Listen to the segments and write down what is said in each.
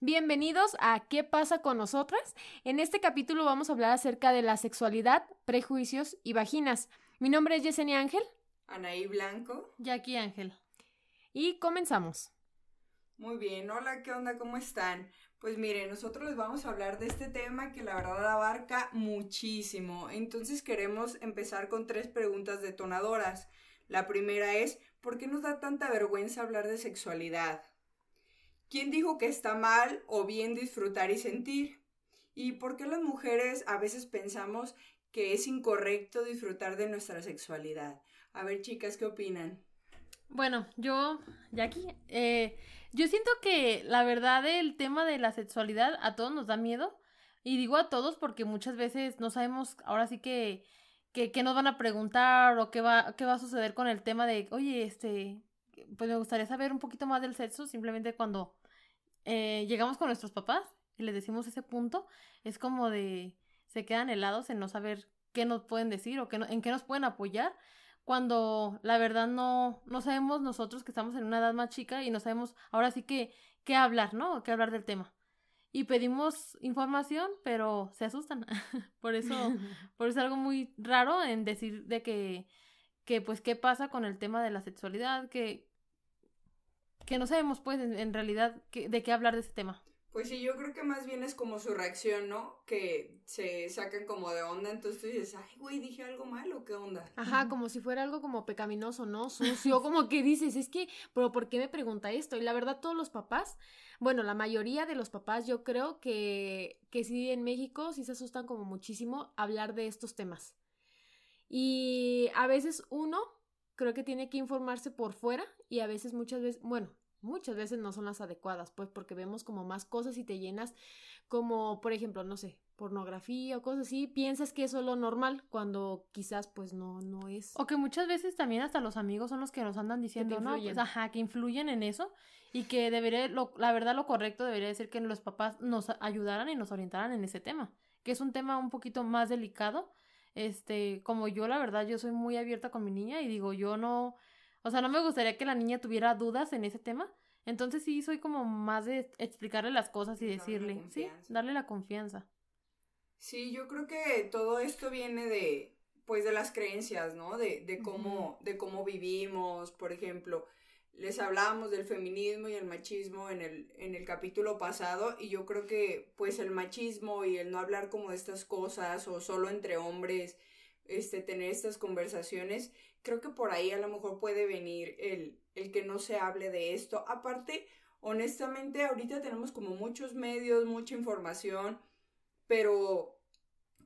Bienvenidos a ¿Qué pasa con nosotras? En este capítulo vamos a hablar acerca de la sexualidad, prejuicios y vaginas. Mi nombre es Yesenia Ángel. Anaí Blanco. Jackie Ángel. Y comenzamos. Muy bien, hola, ¿qué onda? ¿Cómo están? Pues miren, nosotros les vamos a hablar de este tema que la verdad abarca muchísimo. Entonces queremos empezar con tres preguntas detonadoras. La primera es, ¿por qué nos da tanta vergüenza hablar de sexualidad? ¿Quién dijo que está mal o bien disfrutar y sentir? ¿Y por qué las mujeres a veces pensamos que es incorrecto disfrutar de nuestra sexualidad? A ver, chicas, ¿qué opinan? Bueno, yo, Jackie, eh, yo siento que la verdad el tema de la sexualidad a todos nos da miedo. Y digo a todos porque muchas veces no sabemos, ahora sí que, que, nos van a preguntar o qué va, qué va a suceder con el tema de, oye, este, pues me gustaría saber un poquito más del sexo, simplemente cuando eh, llegamos con nuestros papás y les decimos ese punto, es como de, se quedan helados en no saber qué nos pueden decir o qué en qué nos pueden apoyar cuando la verdad no, no sabemos nosotros que estamos en una edad más chica y no sabemos ahora sí que qué hablar, ¿no? Qué hablar del tema. Y pedimos información, pero se asustan. por eso, por eso es algo muy raro en decir de que, que pues qué pasa con el tema de la sexualidad, que, que no sabemos pues en, realidad de qué hablar de ese tema. Pues sí, yo creo que más bien es como su reacción, ¿no? Que se sacan como de onda, entonces tú dices, ay, güey, dije algo malo, ¿qué onda? Ajá, como si fuera algo como pecaminoso, ¿no? Sucio, como que dices, es que, pero ¿por qué me pregunta esto? Y la verdad, todos los papás, bueno, la mayoría de los papás, yo creo que, que sí en México sí se asustan como muchísimo hablar de estos temas. Y a veces uno creo que tiene que informarse por fuera y a veces muchas veces, bueno, muchas veces no son las adecuadas, pues porque vemos como más cosas y te llenas como, por ejemplo, no sé, pornografía o cosas así, piensas que eso es lo normal cuando quizás pues no, no es. O que muchas veces también hasta los amigos son los que nos andan diciendo, no, pues, ajá, que influyen en eso y que debería, lo, la verdad lo correcto debería ser que los papás nos ayudaran y nos orientaran en ese tema, que es un tema un poquito más delicado. Este, como yo la verdad yo soy muy abierta con mi niña y digo, yo no o sea, no me gustaría que la niña tuviera dudas en ese tema. Entonces sí soy como más de explicarle las cosas y decirle, sí, darle la confianza. Sí, yo creo que todo esto viene de, pues, de las creencias, ¿no? De, de cómo, de cómo vivimos, por ejemplo. Les hablábamos del feminismo y el machismo en el, en el capítulo pasado y yo creo que pues el machismo y el no hablar como de estas cosas o solo entre hombres, este, tener estas conversaciones, creo que por ahí a lo mejor puede venir el, el que no se hable de esto. Aparte, honestamente, ahorita tenemos como muchos medios, mucha información, pero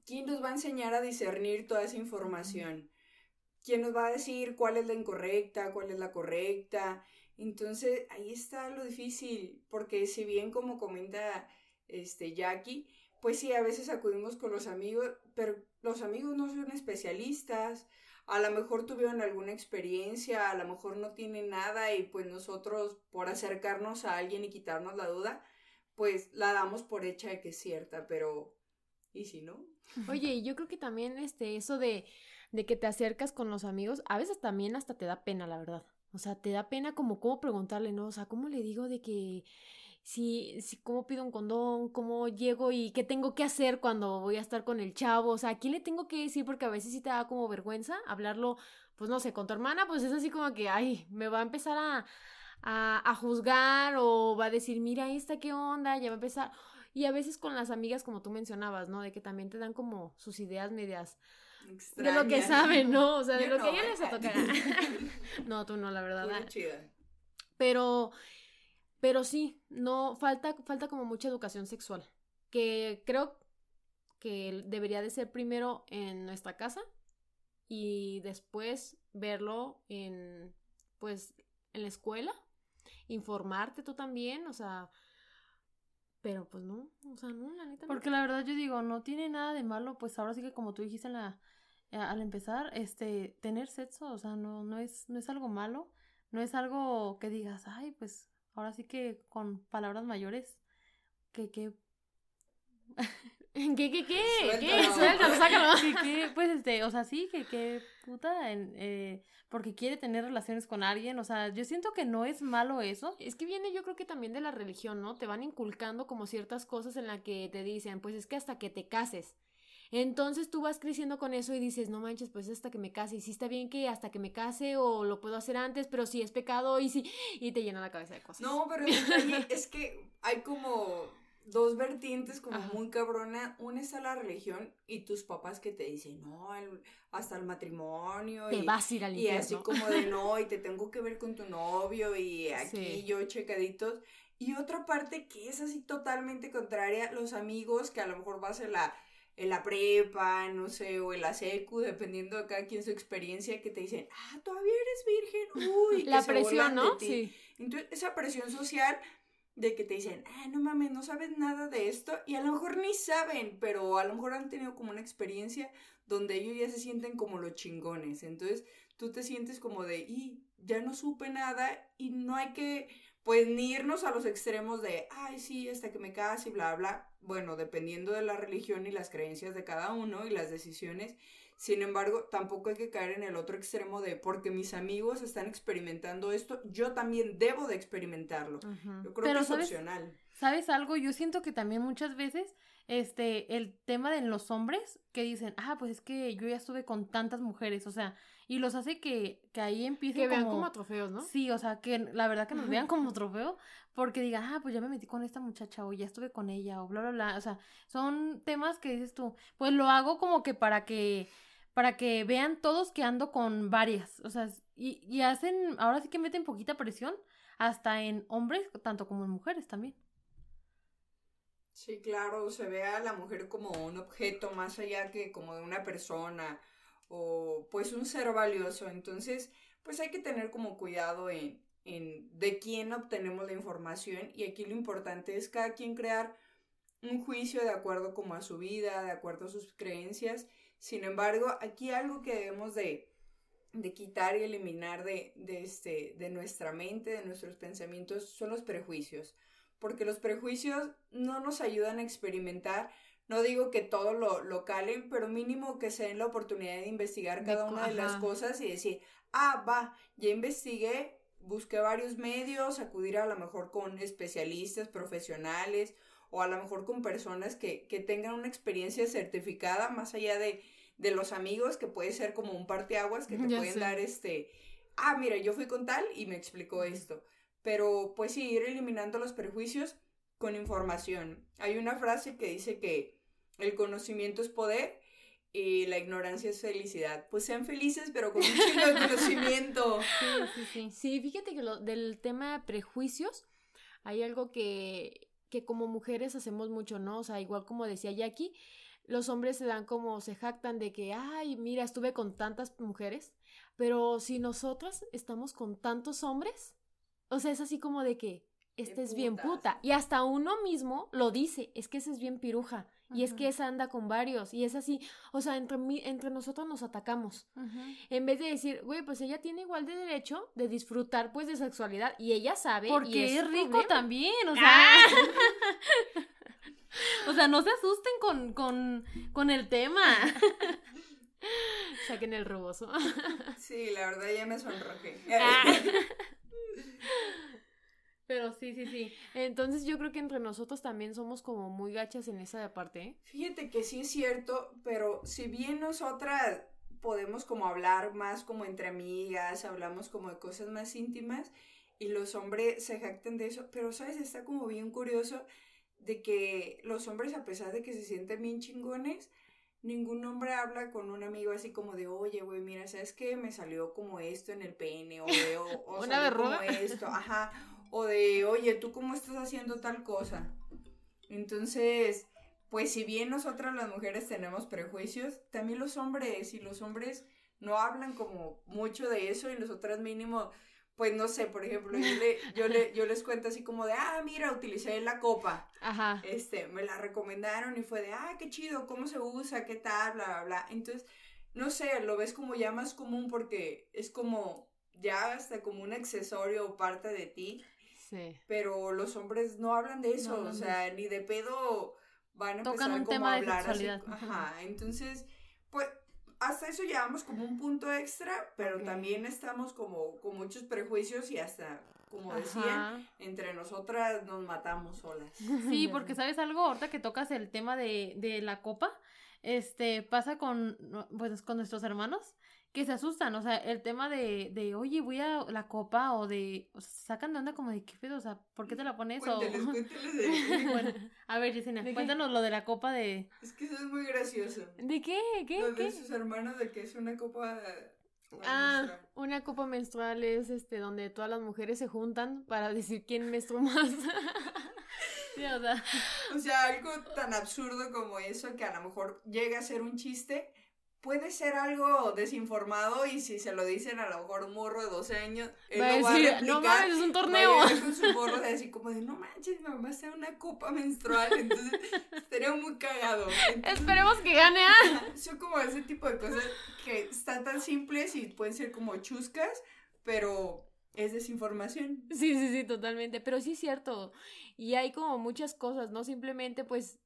¿quién nos va a enseñar a discernir toda esa información? ¿Quién nos va a decir cuál es la incorrecta, cuál es la correcta? Entonces, ahí está lo difícil, porque si bien como comenta este Jackie, pues sí, a veces acudimos con los amigos, pero los amigos no son especialistas, a lo mejor tuvieron alguna experiencia, a lo mejor no tienen nada y pues nosotros por acercarnos a alguien y quitarnos la duda, pues la damos por hecha de que es cierta, pero ¿y si no? Oye, yo creo que también este eso de de que te acercas con los amigos, a veces también hasta te da pena, la verdad. O sea, te da pena como cómo preguntarle, ¿no? O sea, ¿cómo le digo de que si, si cómo pido un condón, cómo llego y qué tengo que hacer cuando voy a estar con el chavo, o sea, ¿a quién le tengo que decir? Porque a veces sí te da como vergüenza hablarlo, pues no sé, con tu hermana, pues es así como que, ay, me va a empezar a, a, a juzgar o va a decir, mira, esta qué onda, ya va a empezar. Y a veces con las amigas, como tú mencionabas, ¿no? De que también te dan como sus ideas medias de lo que saben, ¿no? O sea, de lo que a ella les tocar. no, tú no, la verdad. Muy chida. Pero pero sí, no, falta, falta como mucha educación sexual, que creo que debería de ser primero en nuestra casa y después verlo en, pues, en la escuela, informarte tú también, o sea, pero pues no, o sea, no, la neta. Porque la verdad yo digo, no tiene nada de malo, pues ahora sí que como tú dijiste la, al empezar, este, tener sexo, o sea, no, no es, no es algo malo, no es algo que digas, ay, pues ahora sí que con palabras mayores, que, que ¿Qué, qué, qué? ¿Qué? Suéltalo. Suéltalo, sácalo. que, que, pues este, o sea, sí, que qué puta, en, eh, porque quiere tener relaciones con alguien, o sea, yo siento que no es malo eso. Es que viene yo creo que también de la religión, ¿no? Te van inculcando como ciertas cosas en las que te dicen, pues es que hasta que te cases. Entonces tú vas creciendo con eso y dices, no manches, pues hasta que me case. Y sí está bien que hasta que me case o lo puedo hacer antes, pero si es pecado y sí, y te llena la cabeza de cosas. No, pero es que hay como dos vertientes como Ajá. muy cabrona. Una está la religión y tus papás que te dicen, no, el- hasta el matrimonio. te y, vas a ir al y así infierno. como de no, y te tengo que ver con tu novio y aquí Sí. yo checaditos. Y otra parte que es así totalmente contraria, los amigos que a lo mejor vas en la, en la prepa, no sé, o en la secu, dependiendo de cada quien su experiencia, que te dicen, ah, todavía eres virgen, uy, que La se presión, de ¿no? ti. Sí. Entonces, esa presión social de que te dicen, ah, no mames, no sabes nada de esto, y a lo mejor ni saben, pero a lo mejor han tenido como una experiencia donde ellos ya se sienten como los chingones. Entonces, tú te sientes como de, y ya no supe nada, y no hay que, pues, ni irnos a los extremos de, ay, sí, hasta que me case y bla, bla. Bueno, dependiendo de la religión y las creencias de cada uno y las decisiones. Sin embargo, tampoco hay que caer en el otro extremo de porque mis amigos están experimentando esto, yo también debo de experimentarlo. Yo creo Pero, que es ¿sabes? opcional. ¿Sabes algo? Yo siento que también muchas veces, este, el tema de los hombres que dicen, ah, pues es que yo ya estuve con tantas mujeres, o sea, y los hace que, que ahí empiecen Que vean como... como trofeos, ¿no? Sí, o sea, que la verdad que nos vean como trofeo, porque digan, ah, pues ya me metí con esta muchacha, o ya estuve con ella, o bla, bla, bla. O sea, son temas que dices tú, pues lo hago como que para que, para que vean todos que ando con varias. O sea, y, y hacen, ahora sí que meten poquita presión, hasta en hombres, tanto como en mujeres también. Sí, claro, se ve a la mujer como un objeto más allá que como de una persona o pues un ser valioso. Entonces, pues hay que tener como cuidado en, en de quién obtenemos la información y aquí lo importante es cada quien crear un juicio de acuerdo como a su vida, de acuerdo a sus creencias. Sin embargo, aquí algo que debemos de, de quitar y eliminar de, de, este, de nuestra mente, de nuestros pensamientos, son los prejuicios porque los prejuicios no nos ayudan a experimentar. No digo que todo lo, lo calen, pero mínimo que se den la oportunidad de investigar cada una de las cosas y decir, ah, va, ya investigué, busqué varios medios, acudir a lo mejor con especialistas, profesionales, o a lo mejor con personas que, que tengan una experiencia certificada, más allá de, de los amigos, que puede ser como un parteaguas, que te Ya pueden sé. dar este, ah, mira, yo fui con tal y me explicó esto. Pero pues sí, ir eliminando los prejuicios con información. Hay una frase que dice que el conocimiento es poder y la ignorancia es felicidad. Pues sean felices, pero con un chingo de conocimiento. Sí, sí, sí. Sí, fíjate que lo, del tema de prejuicios, hay algo que, que como mujeres hacemos mucho, ¿no? O sea, igual como decía Jackie, los hombres se dan como, se jactan de que, ay, mira, estuve con tantas mujeres, pero si nosotras estamos con tantos hombres, o sea, es así como de que, este es bien puta. Y hasta uno mismo lo dice, es que ese es bien piruja. Y es que esa anda con varios. Y es así, o sea, entre, mí- entre nosotros nos atacamos. En vez de decir, güey, pues ella tiene igual de derecho de disfrutar pues de sexualidad y ella sabe. y Porque es rico problema. también, o sea. Ah. o sea, no se asusten con, con, con el tema. Saquen el ruboso. Sí, la verdad ya me sonrojé. Ah. Pero sí, sí, sí. Entonces yo creo que entre nosotros también somos como muy gachas en esa parte, ¿eh? Fíjate que sí es cierto, pero si bien nosotras podemos como hablar más como entre amigas, hablamos como de cosas más íntimas y los hombres se jactan de eso, pero sabes, está como bien curioso de que los hombres a pesar de que se sienten bien chingones, ningún hombre habla con un amigo así como de, oye, güey, mira, ¿sabes qué? Me salió como esto en el pene, o de, o, Una salió como esto, ajá, o de, oye, ¿tú cómo estás haciendo tal cosa? Entonces, pues si bien nosotras las mujeres tenemos prejuicios, también los hombres, y los hombres no hablan como mucho de eso, y nosotras mínimo, pues no sé, por ejemplo, yo, le, yo, le, yo les cuento así como de, ah, mira, utilicé la copa, Ajá. este, me la recomendaron y fue de, ah, qué chido, cómo se usa, qué tal, bla, bla, bla. Entonces, no sé, lo ves como ya más común porque es como ya hasta como un accesorio o parte de ti, Sí. pero los hombres no hablan de eso, o de sea, ni de pedo van a empezar un como tema a de hablar así, sexualidad. ajá, entonces, pues hasta eso llevamos como un punto extra, pero también estamos como con muchos prejuicios y hasta, como decían, entre nosotras nos matamos solas. Sí, porque sabes algo, ahorita que tocas el tema de, de la copa, este, pasa con, pues, con nuestros hermanos, que se asustan, o sea, el tema de, de, oye, voy a la copa, o de, o sea, se sacan de onda como de, ¿qué pedo? O sea, ¿por qué te la pones? O, Cuénteles, cuénteles de... bueno, a ver, Yesenia, cuéntanos lo de la copa de, Es que eso es muy gracioso. ¿De qué? ¿Qué? Lo de ¿Qué? sus hermanos de que es una copa... Ah, menstrual. una copa menstrual es este donde todas las mujeres se juntan para decir quién menstruó más. sí, o sea, O sea, algo tan absurdo como eso que a lo mejor llega a ser un chiste, puede ser algo desinformado y si se lo dicen a lo mejor un morro de 12 años, él Va a lo va decir, a replicar. no mames, es un va a torneo. con su morro de así como de, no manches, mi mamá en una copa menstrual, entonces estaría muy cagado. Entonces, Esperemos que gane. ah. son como ese tipo de cosas que están tan simples y pueden ser como chuscas, pero es desinformación. Sí, sí, sí, totalmente. Pero sí es cierto. Y hay como muchas cosas, ¿no? Simplemente, pues,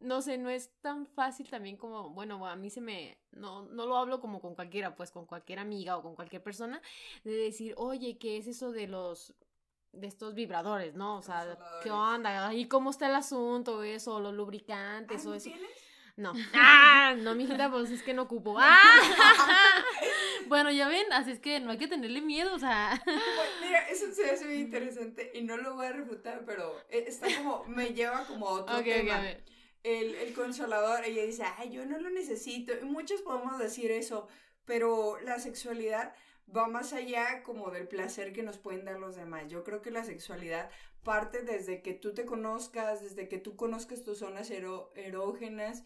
no sé, no es tan fácil también como, bueno, a mí se me, no, no lo hablo como con cualquiera, pues con cualquier amiga o con cualquier persona, de decir, oye, ¿qué es eso de los, de estos vibradores, ¿no? O sea, ¿qué onda? ¿Y cómo está el asunto? Eso, los lubricantes Ah, o ¿no eso. tienes? No. Ah, no, mijita, pues es que no ocupo. Ah. bueno, ya ven, así es que no hay que tenerle miedo, o sea, Bueno, mira, eso se hace muy interesante y no lo voy a refutar, pero eh, está como, me lleva como a otro a ver. El, el consolador, ella dice, ay, yo no lo necesito. Y muchos podemos decir eso, pero la sexualidad va más allá como del placer que nos pueden dar los demás. Yo creo que la sexualidad parte desde que tú te conozcas, desde que tú conozcas tus zonas ero- erógenas.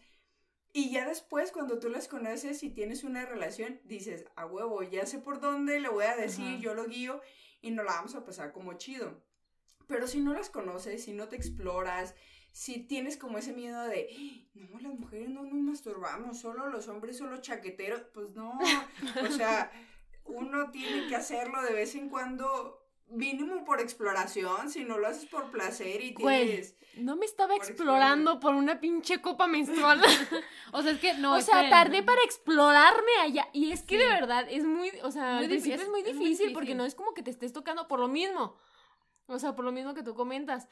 Y ya después, cuando tú las conoces y tienes una relación, dices, a huevo, ya sé por dónde, le voy a decir, Ajá. yo lo guío y nos la vamos a pasar como chido. Pero si no las conoces, si no te exploras, si tienes como ese miedo de, no, las mujeres no nos masturbamos, solo los hombres son los chaqueteros, pues no, o sea, uno tiene que hacerlo de vez en cuando, mínimo por exploración, si no lo haces por placer y Güey, tienes... No me estaba Por explorando por una pinche copa menstrual. o sea, es que no, o sea, esperen. tardé para explorarme allá. Y es que Sí. de verdad es muy, o sea, Muy difícil, es muy es muy difícil porque no es como que te estés tocando por lo mismo. O sea, por lo mismo que tú comentas.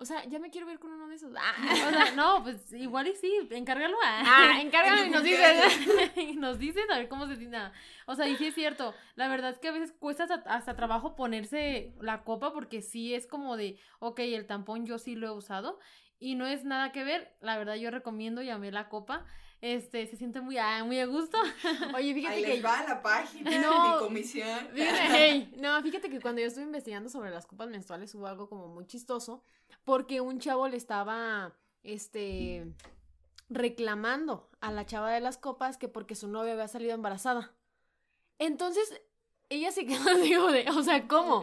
O sea, ya me quiero ver con uno de esos. Ah, O sea, no, pues igual y sí, encárgalo a... ah encárgalo y nos dices. y nos dices a ver cómo se siente. O sea, y sí es cierto. La verdad es que a veces cuesta hasta, hasta trabajo ponerse la copa porque sí es como de, ok, el tampón yo sí lo he usado y no es nada que ver. La verdad yo recomiendo y amé la copa. Este, se siente muy, ah, muy a gusto. Oye, fíjate Ahí que les va la página No. de comisión. Fíjate, hey, no, fíjate que cuando yo estuve investigando sobre las copas menstruales hubo algo como muy chistoso porque un chavo le estaba, este, reclamando a la chava de las copas que porque su novia había salido embarazada. Entonces, ella se quedó así de, o sea, ¿cómo?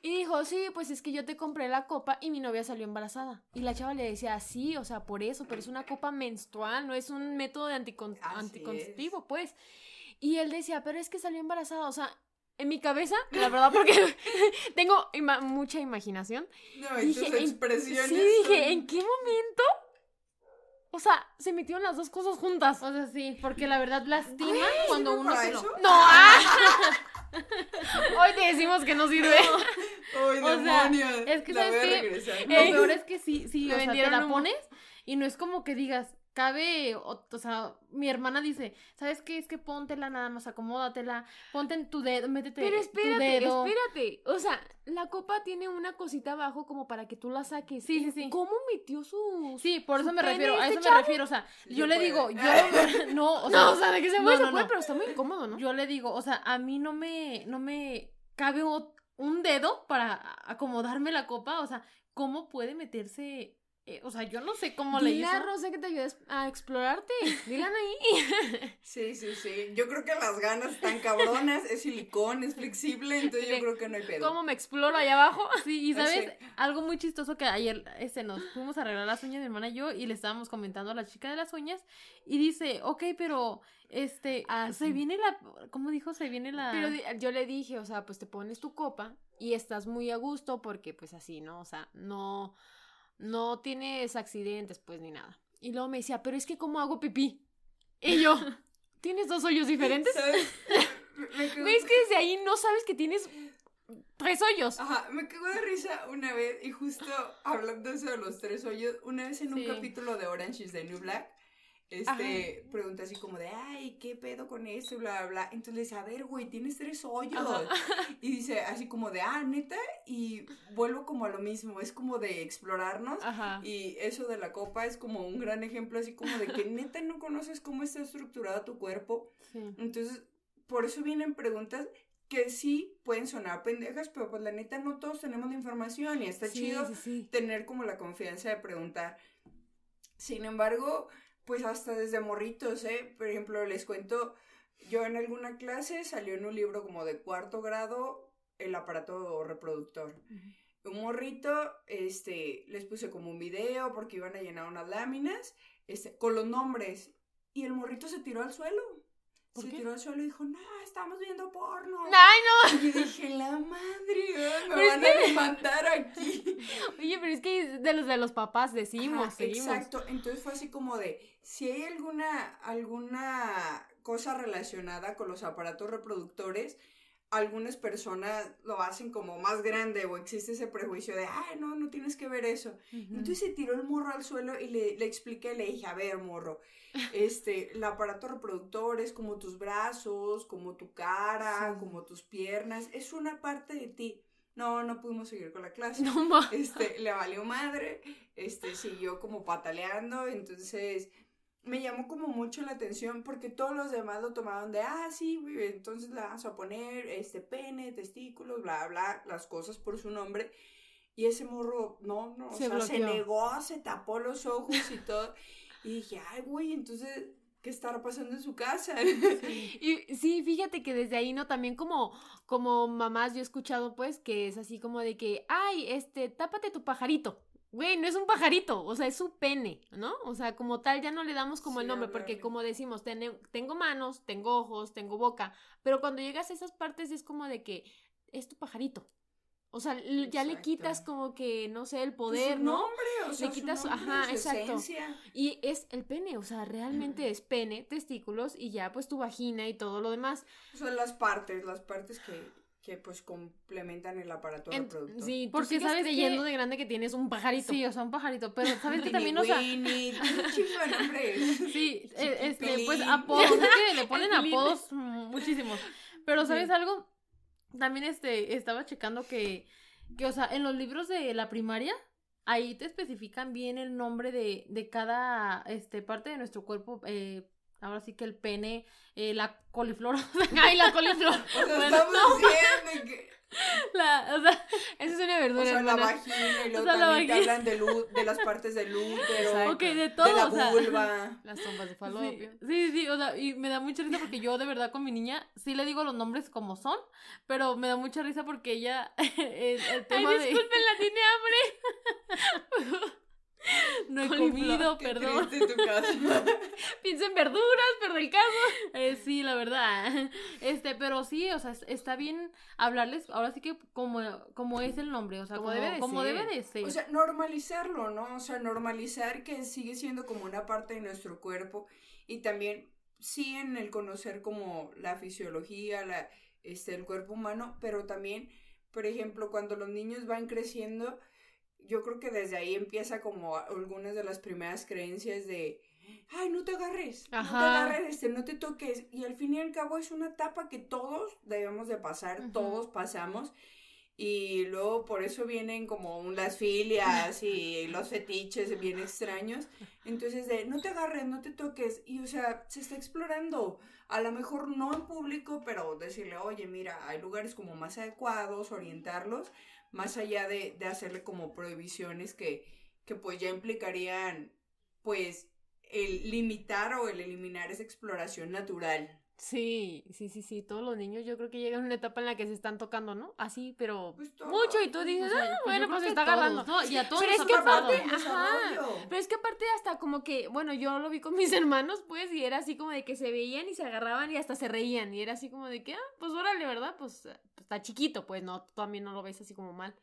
Y dijo, sí, pues es que yo te compré la copa y mi novia salió embarazada. Y la chava le decía, sí, o sea, por eso, pero es una copa menstrual, no es un método de anticon- Así anticonceptivo, pues. Y él decía, pero es que salió embarazada, o sea, en mi cabeza, la verdad, porque tengo ima- mucha imaginación. No, y Dije, tus en- expresiones Sí, dije, ¿en qué momento? O sea, se metieron las dos cosas juntas. O sea, sí, porque la verdad lastima cuando ¿sirve uno se lo... No, ah. Hoy te decimos que no sirve. ¡Ay, O sea, demonios! es que La ¿sabes qué? regresar. Lo peor es que sí, sí, Me o sea, te vendieron la pones y no es como que digas, cabe, o, o sea, mi hermana dice, ¿sabes qué? Es que póntela nada más, acomódatela, ponte en tu dedo, métete Pero tu espérate, dedo. espérate. O sea, la copa tiene una cosita abajo como para que tú la saques. Sí, sí, sí. ¿Cómo metió su...? Sí, por su eso me refiero, a este eso me refiero, o sea, Sí yo le puede. digo, yo no, o sea, No, o sea, de que se no, puede, no, se puede, no. pero está muy incómodo, ¿no? yo le digo, o sea, a mí no me, no me cabe un dedo para acomodarme la copa, o sea, ¿cómo puede meterse? Eh, o sea, yo no sé cómo le Dile a hizo. Rosa que te ayudes a explorarte. Dilan ahí. Sí, sí, sí. Yo creo que las ganas están cabronas, es silicón, es flexible, entonces yo creo que no hay pedo. ¿Cómo me exploro allá abajo? Sí, y sabes, sí. algo muy chistoso que ayer este, nos fuimos a arreglar las uñas mi hermana y yo y le estábamos comentando a la chica de las uñas y dice, ok, pero este, Ah, se sí. viene la, ¿cómo dijo? Se viene la... Pero yo le dije, o sea, pues te pones tu copa y estás muy a gusto porque pues así, ¿no? O sea, no... no tienes accidentes, pues, ni nada. Y luego me decía, pero es que ¿cómo hago pipí? Y yo, ¿tienes dos hoyos diferentes? ¿Sabes? Me quedo- es que desde ahí no sabes que tienes tres hoyos. Ajá, me cago de risa una vez y justo hablando de eso de los tres hoyos, una vez en un Sí. capítulo de Orange is the New Black, este, pregunta así como de, ay, ¿qué pedo con esto? Y bla, bla, bla. Entonces le dice, a ver, güey, tienes tres hoyos. Y dice así como de, ah, neta, y vuelvo como a lo mismo, es como de explorarnos. Ajá. Y eso de la copa es como un gran ejemplo, así como de que neta no conoces cómo está estructurado tu cuerpo. Sí. Entonces, por eso vienen preguntas que sí pueden sonar pendejas, pero pues la neta no todos tenemos la información y está Sí, chido sí. tener como la confianza de preguntar. Sin embargo, pues hasta desde morritos, ¿eh? Por ejemplo, les cuento, yo en alguna clase salió en un libro como de cuarto grado el aparato reproductor. Un morrito, este, les puse como un video porque iban a llenar unas láminas, este, con los nombres. Y el morrito se tiró al suelo. ¿Por se qué? tiró al suelo y dijo, no, estamos viendo porno. Ay, no. Y yo dije, la madre, me Pero es van a demandar aquí. Oye, pero es que de los de los papás decimos, seguimos. Exacto, entonces fue así como de, si hay alguna, alguna cosa relacionada con los aparatos reproductores, algunas personas lo hacen como más grande o existe ese prejuicio de, ay, no, no tienes que ver eso. Entonces se tiró el morro al suelo y le, le expliqué, le dije, a ver, morro, este, el aparato reproductor es como tus brazos, como tu cara, Sí. como tus piernas, es una parte de ti. No, no pudimos seguir con la clase No este, le valió madre, este, siguió como pataleando, entonces me llamó como mucho la atención porque todos los demás lo tomaron de, ah, sí, güey, entonces le vamos a poner, este, pene, testículos, bla, bla, las cosas por su nombre, y ese morro, no, no, o Se sea, se negó, se tapó los ojos y todo, y dije, ay, güey, entonces, ¿qué estará pasando en su casa? Y sí, fíjate que desde ahí, ¿no? También como, como mamás yo he escuchado, pues, que es así como de que, ay, este, tápate tu pajarito. Güey, no es un pajarito, o sea, es su pene, ¿no? O sea, como tal, ya no le damos como el nombre, porque como decimos, tene- tengo manos, tengo ojos, tengo boca, pero cuando llegas a esas partes es como de que es tu pajarito. O sea, ya le quitas como que, no sé, el poder, su ¿no? nombre, o sea, su quitas su- nombre, ajá, su exacto. esencia. Y es el pene, o sea, realmente es pene, testículos y ya pues tu vagina y todo lo demás. Son las partes, las partes que, que pues complementan el aparato En- reproductor. sí, Porque porque sabes creyendo que- de grande que tienes un pajarito. Sí, o sea, un pajarito. Pero, ¿sabes que también, o sea, Winnie. Sí, eh, este, pues apodos, es que le ponen apodos muchísimos. Pero ¿sabes Sí. algo? También este, estaba checando que, que, o sea, en los libros de la primaria, ahí te especifican bien el nombre de, de cada este, parte de nuestro cuerpo. eh, ahora sí que el pene, eh, la coliflor. Ay, la coliflor. O sea, Bueno, estamos no. diciendo que, La- o sea, Esa es una o verdura, sea, la vagina y luego sea, la también te hablan de, lu- de las partes del útero, Exacto. ok, de de todo, la o sea. vulva. Las trompas de Sí, falopio. sí, sí, o sea, y me da mucha risa porque yo de verdad con mi niña sí le digo los nombres como son, pero me da mucha risa porque ella, el, el Ay, tema de... disculpen, la tiene hambre. No he comido, perdón. tu caso. Piensa en verduras, pero el caso. Eh, sí, la verdad. Este, pero sí, o sea, es- está bien hablarles, ahora sí que como, como es el nombre, o sea, Como como, debe de como debe de ser. O sea, normalizarlo, ¿no? O sea, normalizar que sigue siendo como una parte de nuestro cuerpo y también sí en el conocer como la fisiología, la, este, el cuerpo humano, pero también, por ejemplo, cuando los niños van creciendo, yo creo que desde ahí empieza como algunas de las primeras creencias de, ay, no te agarres, no te Ajá. agarres, este, no te toques, y al fin y al cabo es una etapa que todos debemos de pasar, todos pasamos, y luego por eso vienen como las filias y los fetiches bien extraños. Entonces de no te agarres, no te toques. Y o sea, se está explorando. A lo mejor no en público, pero decirle, oye, mira, hay lugares como más adecuados, orientarlos, más allá de, de hacerle como prohibiciones que, que pues ya implicarían pues el limitar o el eliminar esa exploración natural. Sí, sí, sí, sí. Todos los niños yo creo que llegan a una etapa en la que se están tocando, ¿no? Así, pero Pues mucho. Y tú dices, O sea, ah, yo bueno, pues se está agarrando. ¿no? Y a todos Pero es que aparte- ajá. Pero es que aparte hasta como que, bueno, yo lo vi con mis hermanos, pues, y era así como de que se veían y se agarraban y hasta se reían. Y era así como de que, ah, pues órale, ¿verdad? Pues, eh, pues, está chiquito, pues, no, tú también no lo ves así como mal.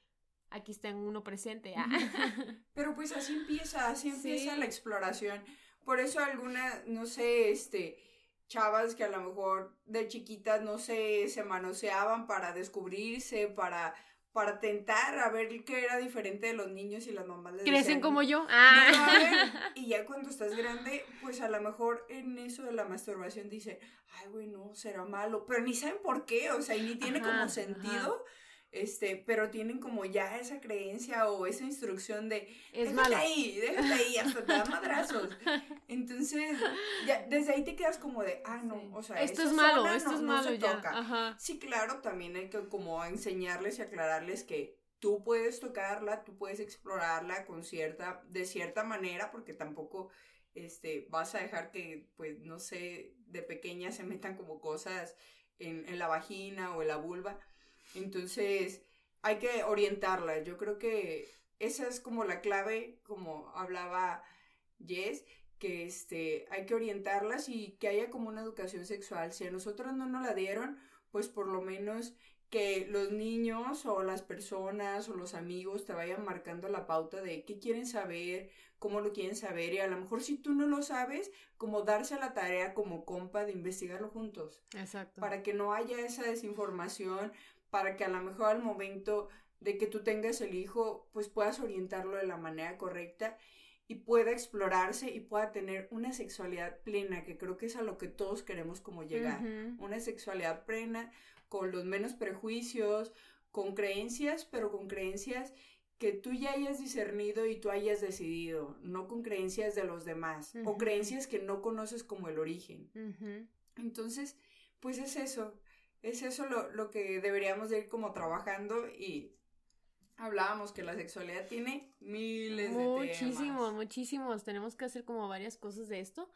aquí está en uno presente. ah. Pero pues así empieza, así empieza Sí. la exploración. Por eso algunas, no sé, este, chavas que a lo mejor de chiquitas, no sé, se manoseaban para descubrirse, para, para tentar a ver qué era diferente de los niños y las mamás les Crecen decían, como yo. "No Ah. lo hagan". Y ya cuando estás grande, pues a lo mejor en eso de la masturbación dice, ay, güey, no, será malo, pero ni saben por qué, o sea, y ni tiene Ajá, como sentido, este, pero tienen como ya esa creencia o esa instrucción de, Es déjate ahí, déjate ahí, hasta te da madrazos. Entonces, ya, desde ahí te quedas como de, ah, no, Sí. o sea, esto es malo, zona esto no- es no malo se ya. toca. Ajá. Sí, claro, también hay que como enseñarles y aclararles que tú puedes tocarla, tú puedes explorarla con cierta, de cierta manera, porque tampoco este, vas a dejar que, pues, no sé, de pequeña se metan como cosas en, en la vagina o en la vulva. Entonces, hay que orientarla. Yo creo que esa es como la clave, como hablaba Jess, que este, hay que orientarlas y que haya como una educación sexual. Si a nosotros no nos la dieron, pues por lo menos que los niños o las personas o los amigos te vayan marcando la pauta de qué quieren saber, cómo lo quieren saber y a lo mejor si tú no lo sabes, como darse a la tarea como compa de investigarlo juntos Exacto. para que no haya esa desinformación, para que a lo mejor al momento de que tú tengas el hijo, pues puedas orientarlo de la manera correcta y pueda explorarse y pueda tener una sexualidad plena, que creo que es a lo que todos queremos como llegar. Una sexualidad plena, con los menos prejuicios, con creencias, pero con creencias que tú ya hayas discernido y tú hayas decidido, no con creencias de los demás o creencias que no conoces como el origen. Entonces, pues es eso, es eso lo, lo que deberíamos de ir como trabajando y hablábamos que la sexualidad tiene miles de Muchísimos, temas. muchísimos. Tenemos que hacer como varias cosas de esto.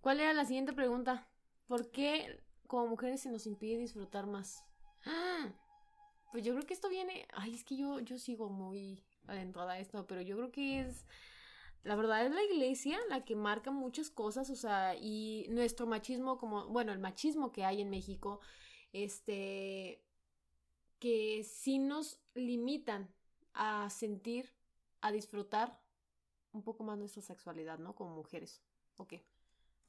¿Cuál era la siguiente pregunta? ¿Por qué como mujeres se nos impide disfrutar más? ¡Ah! Pues yo creo que esto viene. Ay, es que yo, yo sigo muy adentrada a esto, pero yo creo que es. La verdad es la iglesia la que marca muchas cosas, o sea, y nuestro machismo, como, bueno, el machismo que hay en México, este, que sí nos limitan a sentir, a disfrutar un poco más nuestra sexualidad, ¿no? Como mujeres. Ok.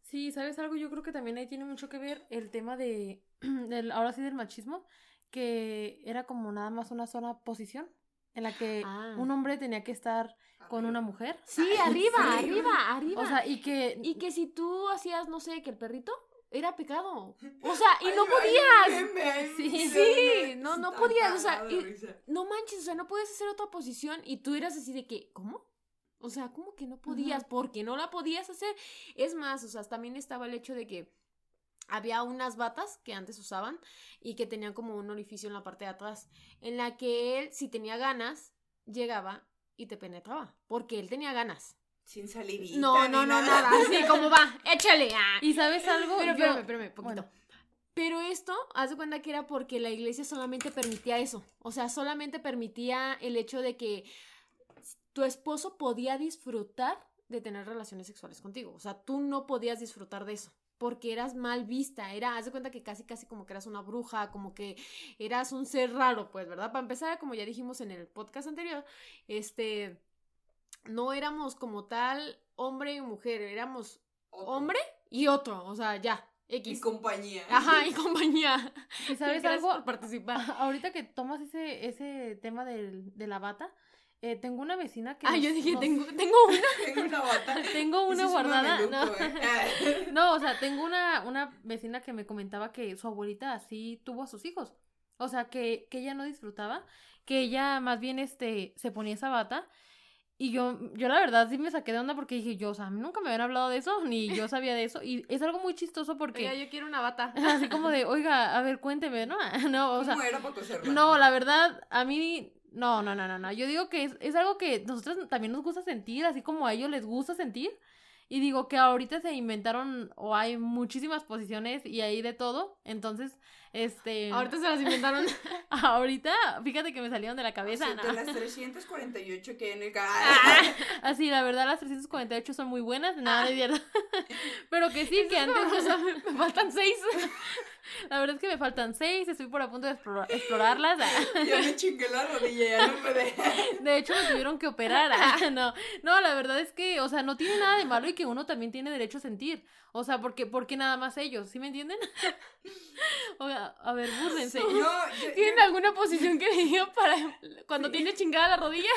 Sí, ¿sabes algo? Yo creo que también ahí tiene mucho que ver el tema de, del, ahora sí, del machismo, que era como nada más una sola posición en la que Ah. un hombre tenía que estar con una mujer. Sí, arriba, sí. arriba, arriba. O sea, y que... y que si tú hacías, no sé, que el perrito era pecado. O sea, y no podías. Sí, sí, no, no podías, o sea, y-. No manches, o sea, no puedes hacer otra posición y tú eras así de que, ¿cómo? O sea, ¿cómo que no podías? Porque no la podías hacer. Es más, o sea, también estaba el hecho de que había unas batas que antes usaban y que tenían como un orificio en la parte de atrás, en la que él, si tenía ganas, llegaba y te penetraba, porque él tenía ganas. Sin salivita. No, ni no, no, nada. Así como va, échale. ah. ¿Y sabes algo? Pero espérame, espérame, poquito. bueno. Pero esto, haz de cuenta que era porque la iglesia solamente permitía eso. O sea, solamente permitía el hecho de que tu esposo podía disfrutar de tener relaciones sexuales contigo. O sea, tú no podías disfrutar de eso. Porque eras mal vista, era, haz de cuenta que casi, casi como que eras una bruja, como que eras un ser raro, pues, ¿verdad? Para empezar, como ya dijimos en el podcast anterior, este, no éramos como tal hombre y mujer, éramos Otro. hombre y otro, o sea, ya, Y X. compañía. Ajá, y compañía. ¿Y sabes algo? por participar. Ahorita que tomas ese, ese tema del, de la bata, eh, tengo una vecina que... Ah, nos- yo dije, nos- tengo, tengo una. Tengo una bata. Tengo una un guardada. no. ¿eh? No, o sea, tengo una, una vecina que me comentaba que su abuelita así tuvo a sus hijos. O sea, que, que ella no disfrutaba, que ella más bien este, se ponía esa bata. Y yo, yo la verdad sí me saqué de onda porque dije, yo, o sea, a mí nunca me habían hablado de eso, ni yo sabía de eso. Y es algo muy chistoso porque, Oiga, yo quiero una bata. así como de, oiga, a ver, cuénteme, ¿no? No, o sea, no, la verdad, a mí, no, no, no, no, no. Yo digo que es, es algo que nosotros también nos gusta sentir, así como a ellos les gusta sentir. Y digo que ahorita se inventaron o hay muchísimas posiciones y hay de todo. Entonces, este... Ahorita se las inventaron. ahorita, fíjate que me salieron de la cabeza. Sí, ¿no? de las 348 que hay en el canal. Así, la verdad, las 348 son muy buenas. Nada, no es cierto. Pero que sí, que antes... O sea, me faltan seis. La verdad es que me faltan seis, estoy por a punto de explora- explorarlas. Ya me chingué la rodilla, ya no me de... De hecho, me tuvieron que operar. No, no, la verdad es que, o sea, no tiene nada de malo y que uno también tiene derecho a sentir. O sea, porque, porque nada más ellos, ¿sí me entienden? Oiga, a ver, búrrense. No, yo- ¿Tienen yo- alguna posición que digan para cuando Sí. tiene chingada la rodilla?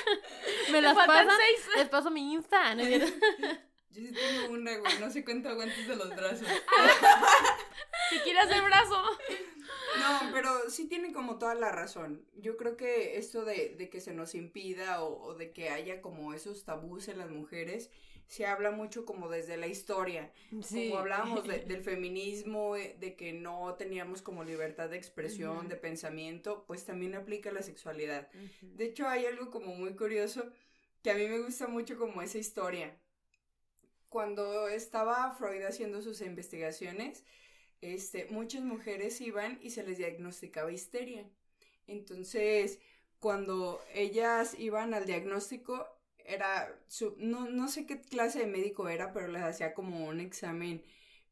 Me las pasan, seis. les paso mi Insta. ¿no? Yo sí tengo una, güey, no sé cuánto aguantes de los brazos. Si quiere hacer brazo. No, pero sí tiene como toda la razón. Yo creo que esto de, de que se nos impida o, o de que haya como esos tabús en las mujeres, se habla mucho como desde la historia. Como hablábamos de- del feminismo, eh, de que no teníamos como libertad de expresión, de pensamiento, pues también aplica la sexualidad. De hecho, hay algo como muy curioso que a mí me gusta mucho como esa historia. Cuando estaba Freud haciendo sus investigaciones, este, muchas mujeres iban y se les diagnosticaba histeria. Entonces, cuando ellas iban al diagnóstico, era, su, no, no sé qué clase de médico era, pero les hacía como un examen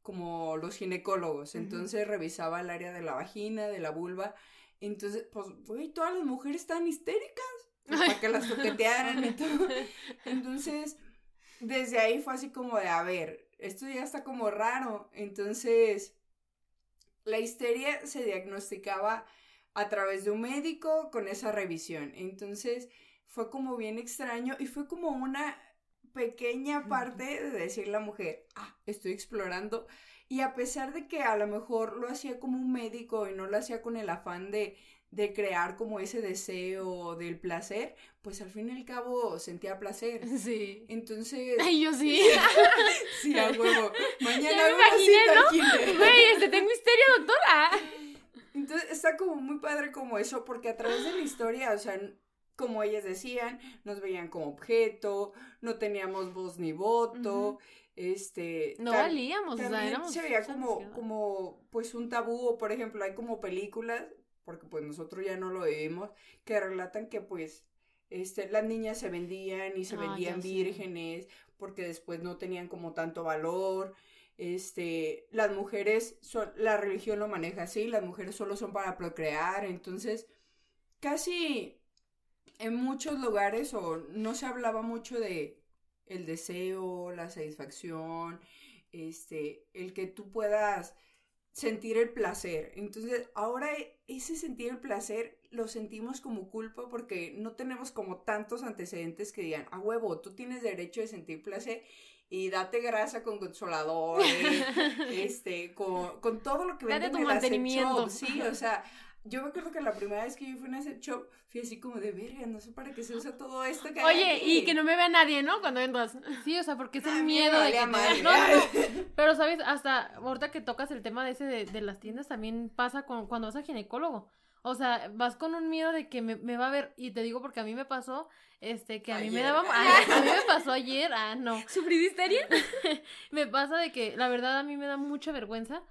como los ginecólogos. Entonces revisaba el área de la vagina, de la vulva. Entonces, pues, güey, todas las mujeres están histéricas. pues, para que las toquetearan y todo. Entonces, desde ahí fue así como de, a ver, esto ya está como raro. Entonces, la histeria se diagnosticaba a través de un médico con esa revisión. Entonces, fue como bien extraño y fue como una pequeña parte de decir la mujer, ah, estoy explorando. Y a pesar de que a lo mejor lo hacía como un médico y no lo hacía con el afán de, de crear como ese deseo del placer, pues al fin y al cabo sentía placer. Sí. Entonces, Ay, yo sí. sí, a huevo. Mañana Ya me imaginé, kinder. Güey, este tengo histeria, doctora. Entonces está como muy padre como eso, porque a través de la historia, o sea, como ellas decían, nos veían como objeto, no teníamos voz ni voto, este... No valíamos, o sea, éramos. se veía como, como, pues un tabú, o por ejemplo, hay como películas, porque pues nosotros ya no lo vivimos, que relatan que pues, este, las niñas se vendían y se Ah, vendían vírgenes, porque después no tenían como tanto valor, este, las mujeres, so- la religión lo maneja así, las mujeres solo son para procrear, entonces, casi en muchos lugares o no se hablaba mucho de el deseo, la satisfacción, este, el que tú puedas sentir el placer. Entonces, ahora ese sentir el placer lo sentimos como culpa porque no tenemos como tantos antecedentes que digan, a huevo, tú tienes derecho de sentir placer y date grasa con consoladores, este, con, con todo lo que Date venden tu en las sex mantenimiento. shops, Sí, o sea, yo me acuerdo que la primera vez que yo fui a una sex shop, fui así como de verga, no sé para qué se usa todo esto que hay Oye, aquí". y que no me vea nadie, ¿no? Cuando entras. Sí, o sea, porque es Ah, el me miedo de que te. No, no. Pero, ¿sabes? Hasta ahorita que tocas el tema de ese de, de las tiendas, también pasa con, cuando vas a ginecólogo. O sea, vas con un miedo de que me, me va a ver, y te digo porque a mí me pasó, este, que a mí me Ayer. daba, a, a mí me pasó ayer, ah, no, ¿Sufrí de histeria? me pasa de que, la verdad, a mí me da mucha vergüenza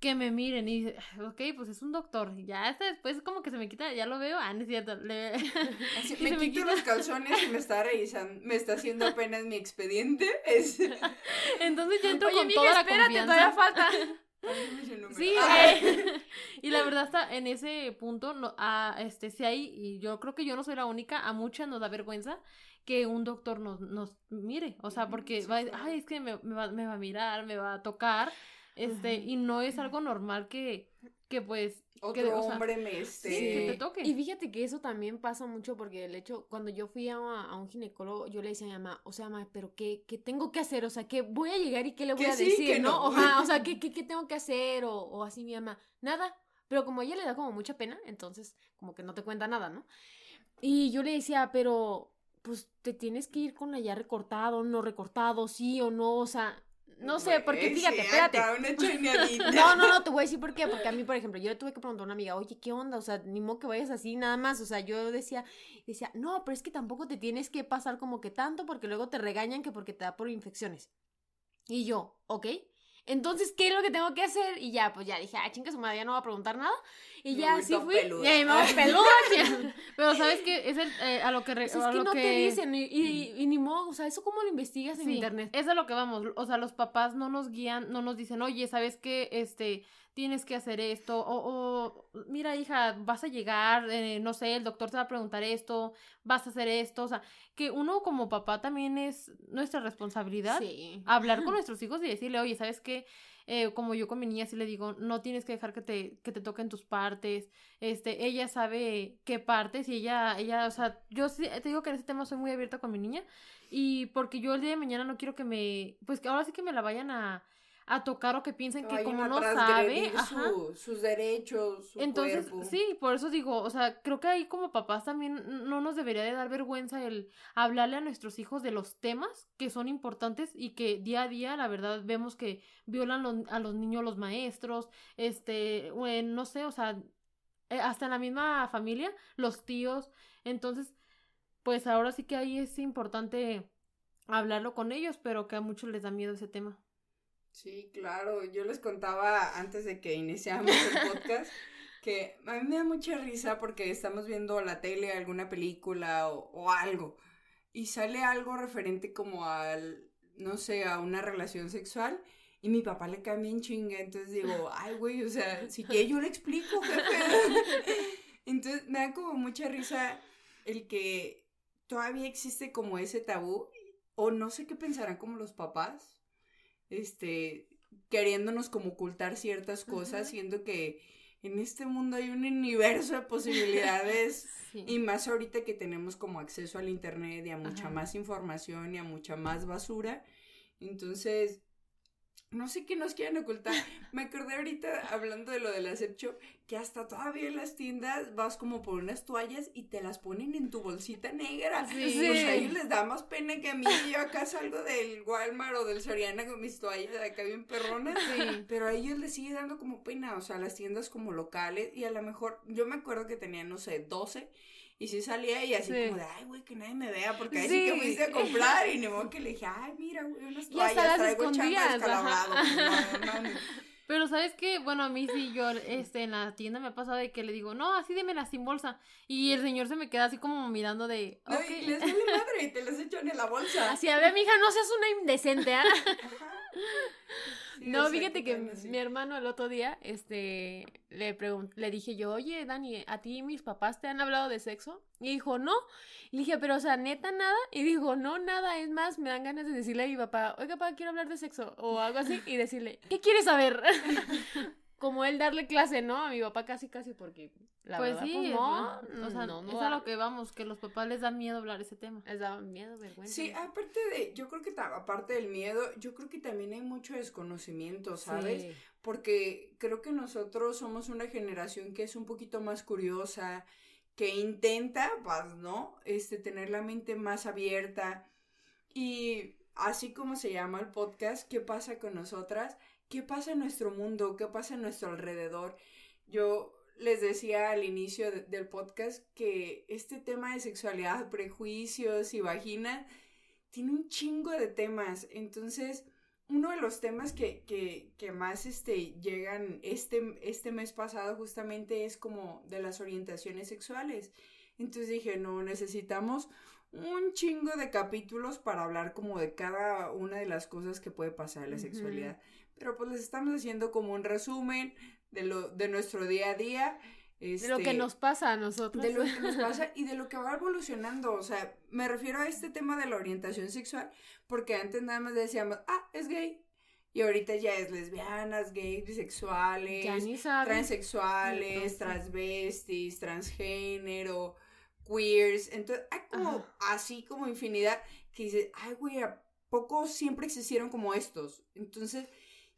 que me miren y dice, ok, pues es un doctor, ya hasta después como que se me quita, ya lo veo, ah, no es cierto, le- Así, me quito quita. los calzones y me está revisando, me está haciendo apenas mi expediente. Es... entonces ya entro Oye, con toda la espérate, confianza. todavía falta. Sí, Ah. eh, y la verdad está en ese punto, no, a, este, si hay, y yo creo que yo no soy la única, a muchas nos da vergüenza que un doctor nos, nos mire, o sea, porque sí, va a ay, es que me, me va, me va a mirar, me va a tocar, este, y no es algo normal que, que pues, Otro que, o sea, hombre me este... sí, que te toque. Y fíjate que eso también pasa mucho porque el hecho, cuando yo fui a, a un ginecólogo, yo le decía a mi mamá, o sea, mamá, pero qué, ¿qué tengo que hacer? O sea, ¿qué voy a llegar y qué le voy a sí, decir? que ¿no? o sea, ¿qué, qué, qué tengo que hacer? O, o así mi mamá, nada. Pero como a ella le da como mucha pena, entonces como que no te cuenta nada, ¿no? Y yo le decía, pero pues te tienes que ir con allá recortado, no recortado, sí o no, o sea, no sé, porque Güey, fíjate, sí, espérate. una. No, no, no, te voy a decir por qué. Porque a mí, por ejemplo, yo le tuve que preguntar a una amiga, oye, ¿qué onda? O sea, ni modo que vayas así nada más. O sea, yo decía, decía, no, pero es que tampoco te tienes que pasar como que tanto porque luego te regañan que porque te da por infecciones. Y yo, ok. Entonces, ¿qué es lo que tengo que hacer? Y ya, pues ya dije, ah, chinga su madre, ya no voy a preguntar nada. Y ya así fui. peluda. Y ahí me voy peluda. Pero ¿sabes qué? Es el, eh, a lo que... Pues es que no que... te dicen, y, y, y ni modo, o sea, ¿eso cómo lo investigas en Sí, internet? Es a lo que vamos. O sea, los papás no nos guían, no nos dicen, oye, ¿sabes qué? Este, tienes que hacer esto. O, o mira, hija, vas a llegar, eh, no sé, el doctor te va a preguntar esto, vas a hacer esto. O sea, que uno como papá también es nuestra responsabilidad. Sí. Hablar con nuestros hijos y decirle, oye, ¿sabes qué? Eh, como yo con mi niña sí le digo, no tienes que dejar que te, que te toquen tus partes. Este, ella sabe qué partes y ella, ella, o sea, yo sí, te digo que en ese tema soy muy abierta con mi niña. Y porque yo el día de mañana no quiero que me, pues que ahora sí que me la vayan a, a tocar o que piensen que como no sabe, ajá. sus derechos, su Entonces, cuerpo. sí, por eso digo, o sea, creo que ahí como papás también no nos debería de dar vergüenza el hablarle a nuestros hijos de los temas que son importantes y que día a día, la verdad, vemos que violan los- a los niños los maestros, este, no sé, o sea, eh, hasta en la misma familia, los tíos. Entonces, pues ahora sí que ahí es importante hablarlo con ellos, pero que a muchos les da miedo ese tema. Sí, claro. Yo les contaba antes de que iniciáramos el podcast que a mí me da mucha risa porque estamos viendo la tele, alguna película o, o algo y sale algo referente como al, no sé, a una relación sexual y mi papá le cae bien chinga, entonces digo, ay, güey, o sea, si que yo le explico, jefe. Entonces me da como mucha risa el que todavía existe como ese tabú o no sé qué pensarán como los papás este, queriéndonos como ocultar ciertas cosas, siendo que en este mundo hay un universo de posibilidades Sí. y más ahorita que tenemos como acceso al internet y a mucha Ajá. más información y a mucha más basura. Entonces, no sé qué nos quieren ocultar. Me acordé ahorita hablando de lo de la sex shop, que hasta todavía en las tiendas vas como por unas toallas y te las ponen en tu bolsita negra. Sí. O sea, a ellos les da más pena que a mí. Yo acá salgo del Walmart o del Soriana con mis toallas de acá bien perronas. Sí. Pero a ellos les sigue dando como pena, o sea, las tiendas como locales y a lo mejor, yo me acuerdo que tenía, no sé, 12 y sí salía y así Sí. como de, ay, güey, que nadie me vea, porque ahí sí. que fuiste a comprar y ni modo que le dije, ay, mira, güey, unas Y hasta toallas, las traigo descalabrado. pues. Pero sabes qué, bueno, a mí sí, yo este, en la tienda me ha pasado de que le digo, no, así démela sin bolsa. Y el señor se me queda así como mirando de, No, y les vale madre y te las echan en la bolsa. Así, a ver, mija, no seas una indecente, ¿ah? Ajá. No, fíjate que mi hermano el otro día, este, le le dije yo, oye, Dani, ¿a ti mis papás te han hablado de sexo? Y dijo, no. Y le dije, pero, o sea, neta, nada. Y dijo, no, nada. Es más, me dan ganas de decirle a mi papá, oiga, papá, quiero hablar de sexo. O algo así. Y decirle, ¿qué quieres saber? Como él darle clase, ¿no? A mi papá casi, casi, porque la pues verdad, sí, pues, es no. bueno, o sea, no, es no, a lo que vamos, que los papás les da miedo hablar ese tema. Les daba miedo, vergüenza. Sí, aparte de, yo creo que aparte del miedo, yo creo que también hay mucho desconocimiento, ¿sabes? Sí. porque creo que nosotros somos una generación que es un poquito más curiosa, que intenta, pues, ¿no? Este, tener la mente más abierta. Y así como se llama el podcast, ¿qué pasa con nosotras? ¿Qué pasa en nuestro mundo? ¿Qué pasa en nuestro alrededor? Yo les decía al inicio de- del podcast que este tema de sexualidad, prejuicios y vagina tiene un chingo de temas. Entonces, uno de los temas que, que, que más este, llegan este, este mes pasado justamente es como de las orientaciones sexuales. Entonces dije, no, necesitamos un chingo de capítulos para hablar como de cada una de las cosas que puede pasar en la sexualidad. Pero pues les estamos haciendo como un resumen de, lo, de nuestro día a día. De lo que este, nos pasa a nosotros. de lo que nos pasa y de lo que va evolucionando. O sea, me refiero a este tema de la orientación sexual, porque antes nada más decíamos, ah, es gay. Y ahorita ya es lesbianas, gays, bisexuales, transexuales, transvestis, transgénero, queers. Entonces, hay como Ajá. así como infinidad que dices, ay, güey, ¿a poco siempre existieron como estos? Entonces,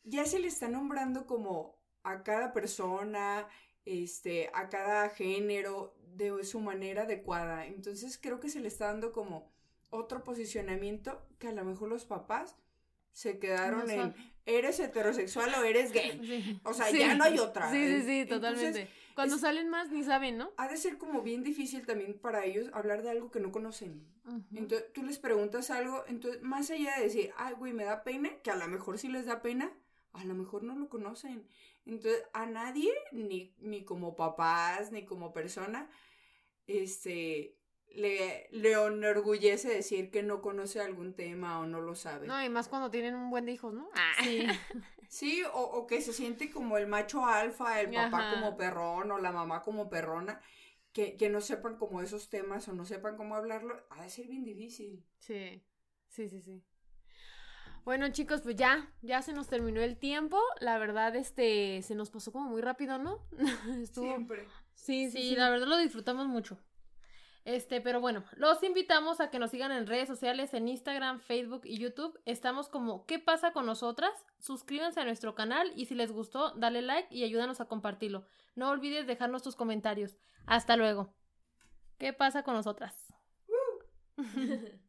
ya se le está nombrando como a cada persona, este, a cada género de su manera adecuada. Entonces, creo que se le está dando como otro posicionamiento que a lo mejor los papás se quedaron No en eres heterosexual o eres gay. Sí. O sea, Sí. ya no hay otra. Sí, sí, sí, Entonces, totalmente. Cuando es- salen más ni saben, ¿no? ha de ser como bien difícil también para ellos hablar de algo que no conocen. Entonces tú les preguntas algo, entonces más allá de decir, ay, güey, me da pena, que a lo mejor sí les da pena, a lo mejor no lo conocen. Entonces, a nadie, ni, ni como papás, ni como persona, este, le, le enorgullece decir que no conoce algún tema o no lo sabe. No, y más cuando tienen un buen de hijos, ¿no? Ah. Sí. Sí, o, o que se siente como el macho alfa, el papá Ajá. como perrón o la mamá como perrona, que, que no sepan como esos temas o no sepan cómo hablarlo, ha de ser bien difícil. Sí, sí, sí, sí. Bueno, chicos, pues ya, ya se nos terminó el tiempo. La verdad, este, se nos pasó como muy rápido, ¿no? Estuvo. Siempre. Sí, sí, Sí, sí. la verdad lo disfrutamos mucho. Este, pero bueno, los invitamos a que nos sigan en redes sociales, en Instagram, Facebook y YouTube. Estamos como ¿Qué pasa con nosotras? Suscríbanse a nuestro canal y si les gustó, dale like y ayúdanos a compartirlo. No olvides dejarnos tus comentarios. Hasta luego. ¿Qué pasa con nosotras?